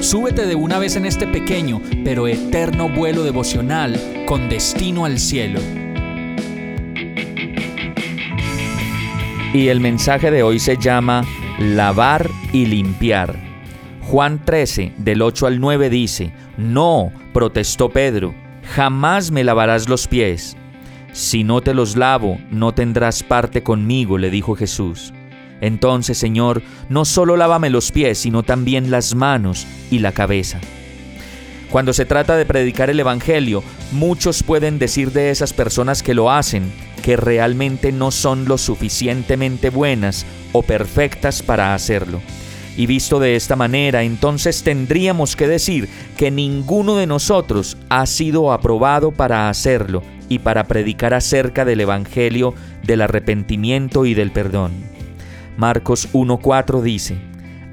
súbete de una vez en este pequeño pero eterno vuelo devocional con destino al cielo. Y el mensaje de hoy se llama lavar y limpiar. Juan 13, del 8 al 9 dice, No, protestó Pedro, jamás me lavarás los pies. Si no te los lavo, no tendrás parte conmigo, le dijo Jesús. Entonces, Señor, no solo lávame los pies, sino también las manos y la cabeza. Cuando se trata de predicar el Evangelio, muchos pueden decir de esas personas que lo hacen que realmente no son lo suficientemente buenas o perfectas para hacerlo. Y visto de esta manera, entonces tendríamos que decir que ninguno de nosotros ha sido aprobado para hacerlo y para predicar acerca del Evangelio del arrepentimiento y del perdón. Marcos 1.4 dice,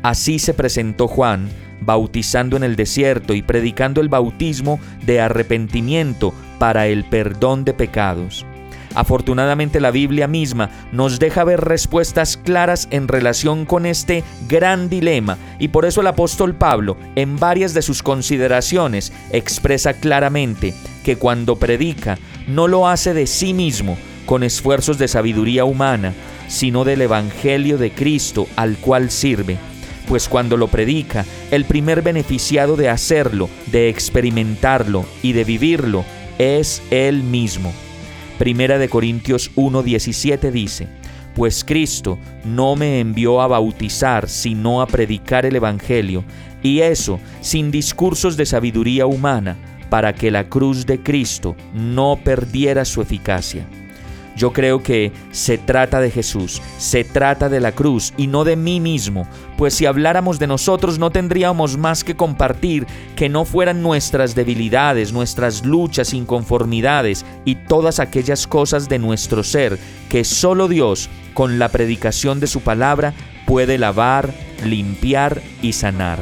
Así se presentó Juan, bautizando en el desierto y predicando el bautismo de arrepentimiento para el perdón de pecados. Afortunadamente la Biblia misma nos deja ver respuestas claras en relación con este gran dilema y por eso el apóstol Pablo en varias de sus consideraciones expresa claramente que cuando predica no lo hace de sí mismo con esfuerzos de sabiduría humana, sino del Evangelio de Cristo al cual sirve pues cuando lo predica, el primer beneficiado de hacerlo, de experimentarlo y de vivirlo es Él mismo. Primera de Corintios 1:17 dice, Pues Cristo no me envió a bautizar, sino a predicar el Evangelio, y eso sin discursos de sabiduría humana, para que la cruz de Cristo no perdiera su eficacia. Yo creo que se trata de Jesús, se trata de la cruz y no de mí mismo, pues si habláramos de nosotros no tendríamos más que compartir que no fueran nuestras debilidades, nuestras luchas, inconformidades y todas aquellas cosas de nuestro ser que solo Dios, con la predicación de su palabra, puede lavar, limpiar y sanar.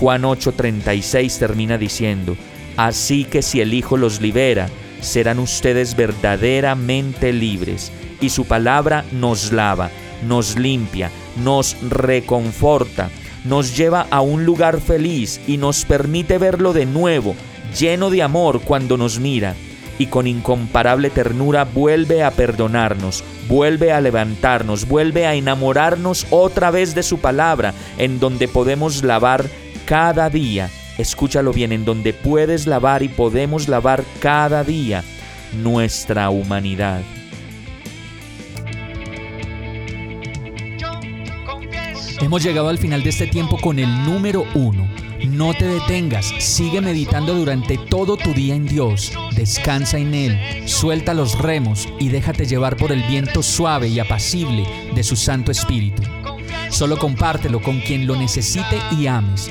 Juan 8:36 termina diciendo, Así que si el Hijo los libera, serán ustedes verdaderamente libres, y su palabra nos lava, nos limpia, nos reconforta, nos lleva a un lugar feliz y nos permite verlo de nuevo, lleno de amor cuando nos mira, y con incomparable ternura vuelve a perdonarnos, vuelve a levantarnos, vuelve a enamorarnos otra vez de su palabra, en donde podemos lavar cada día escúchalo bien, en donde puedes lavar y podemos lavar cada día nuestra humanidad. Hemos llegado al final de este tiempo con el número uno. No te detengas, sigue meditando durante todo tu día en Dios, descansa en Él, suelta los remos y déjate llevar por el viento suave y apacible de su Santo Espíritu. Solo compártelo con quien lo necesite y ames